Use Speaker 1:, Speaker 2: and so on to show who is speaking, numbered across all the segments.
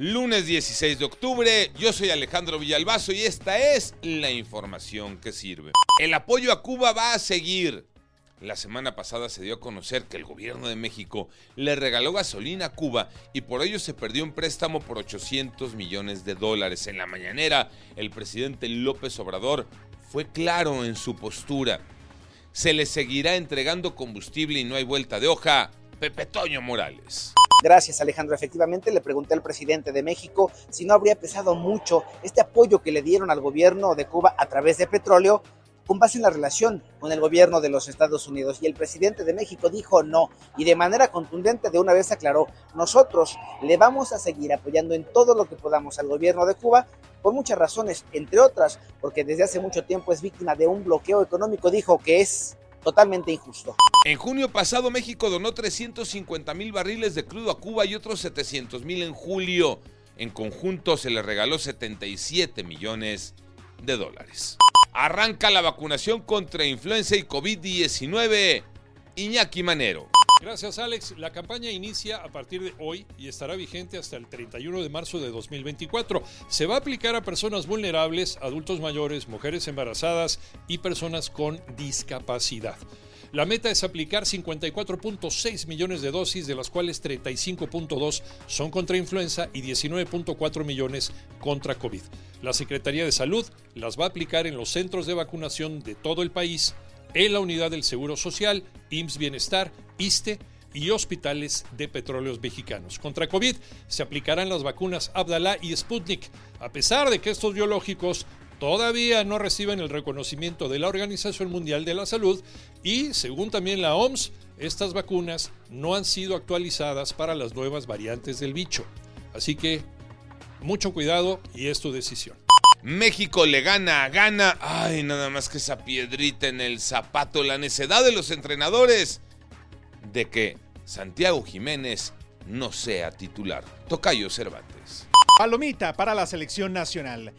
Speaker 1: Lunes 16 de octubre, yo soy Alejandro Villalbazo y esta es la información que sirve. El apoyo a Cuba va a seguir. La semana pasada se dio a conocer que el gobierno de México le regaló gasolina a Cuba y por ello se perdió un préstamo por 800 millones de dólares. En la mañanera, el presidente López Obrador fue claro en su postura. Se le seguirá entregando combustible y no hay vuelta de hoja. Pepe Toño Morales.
Speaker 2: Gracias, Alejandro. Efectivamente, le pregunté al presidente de México si no habría pesado mucho este apoyo que le dieron al gobierno de Cuba a través de petróleo con base en la relación con el gobierno de los Estados Unidos. Y el presidente de México dijo no, y de manera contundente de una vez aclaró, nosotros le vamos a seguir apoyando en todo lo que podamos al gobierno de Cuba, por muchas razones, entre otras, porque desde hace mucho tiempo es víctima de un bloqueo económico, dijo que es totalmente injusto.
Speaker 1: En junio pasado México donó 350 mil barriles de crudo a Cuba y otros 700 mil en julio. En conjunto se le regaló 77 millones de dólares. Arranca la vacunación contra influenza y COVID-19. Iñaki Manero.
Speaker 3: Gracias Alex. La campaña inicia a partir de hoy y estará vigente hasta el 31 de marzo de 2024. Se va a aplicar a personas vulnerables, adultos mayores, mujeres embarazadas y personas con discapacidad. La meta es aplicar 54.6 millones de dosis, de las cuales 35.2 son contra influenza y 19.4 millones contra COVID. La Secretaría de Salud las va a aplicar en los centros de vacunación de todo el país en la unidad del Seguro Social, IMSS Bienestar, ISTE y hospitales de petróleos mexicanos. Contra COVID se aplicarán las vacunas Abdalá y Sputnik, a pesar de que estos biológicos todavía no reciben el reconocimiento de la Organización Mundial de la Salud y, según también la OMS, estas vacunas no han sido actualizadas para las nuevas variantes del bicho. Así que, mucho cuidado y es tu decisión.
Speaker 1: México le gana, gana. Ay, nada más que esa piedrita en el zapato, la necedad de los entrenadores de que Santiago Jiménez no sea titular. Tocayo Cervantes.
Speaker 4: Palomita para la selección nacional.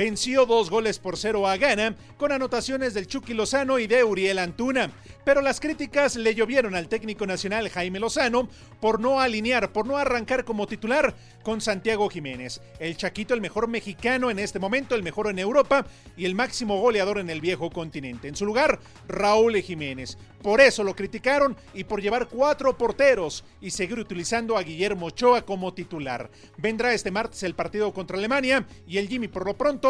Speaker 4: Venció dos goles por cero a Ghana con anotaciones del Chucky Lozano y de Uriel Antuna pero las críticas le llovieron al técnico nacional Jaime Lozano por no alinear, por no arrancar como titular con Santiago Jiménez. El Chaquito, el mejor mexicano en este momento, el mejor en Europa y el máximo goleador en el viejo continente. En su lugar, Raúl Jiménez. Por eso lo criticaron y por llevar cuatro porteros y seguir utilizando a Guillermo Ochoa como titular. Vendrá este martes el partido contra Alemania y el Jimmy por lo pronto